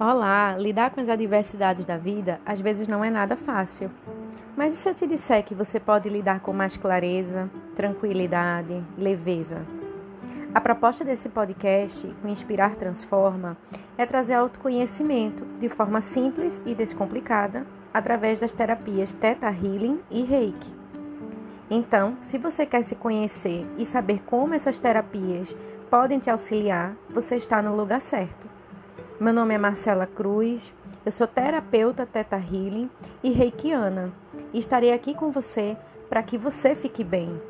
Olá, lidar com as adversidades da vida às vezes não é nada fácil. Mas e se eu te disser que você pode lidar com mais clareza, tranquilidade, leveza? A proposta desse podcast, o Inspirar Transforma, é trazer autoconhecimento de forma simples e descomplicada através das terapias Theta Healing e Reiki. Então, se você quer se conhecer e saber como essas terapias podem te auxiliar, você está no lugar certo. Meu nome é Marcela Cruz, eu sou terapeuta Teta Healing e reikiana e estarei aqui com você para que você fique bem.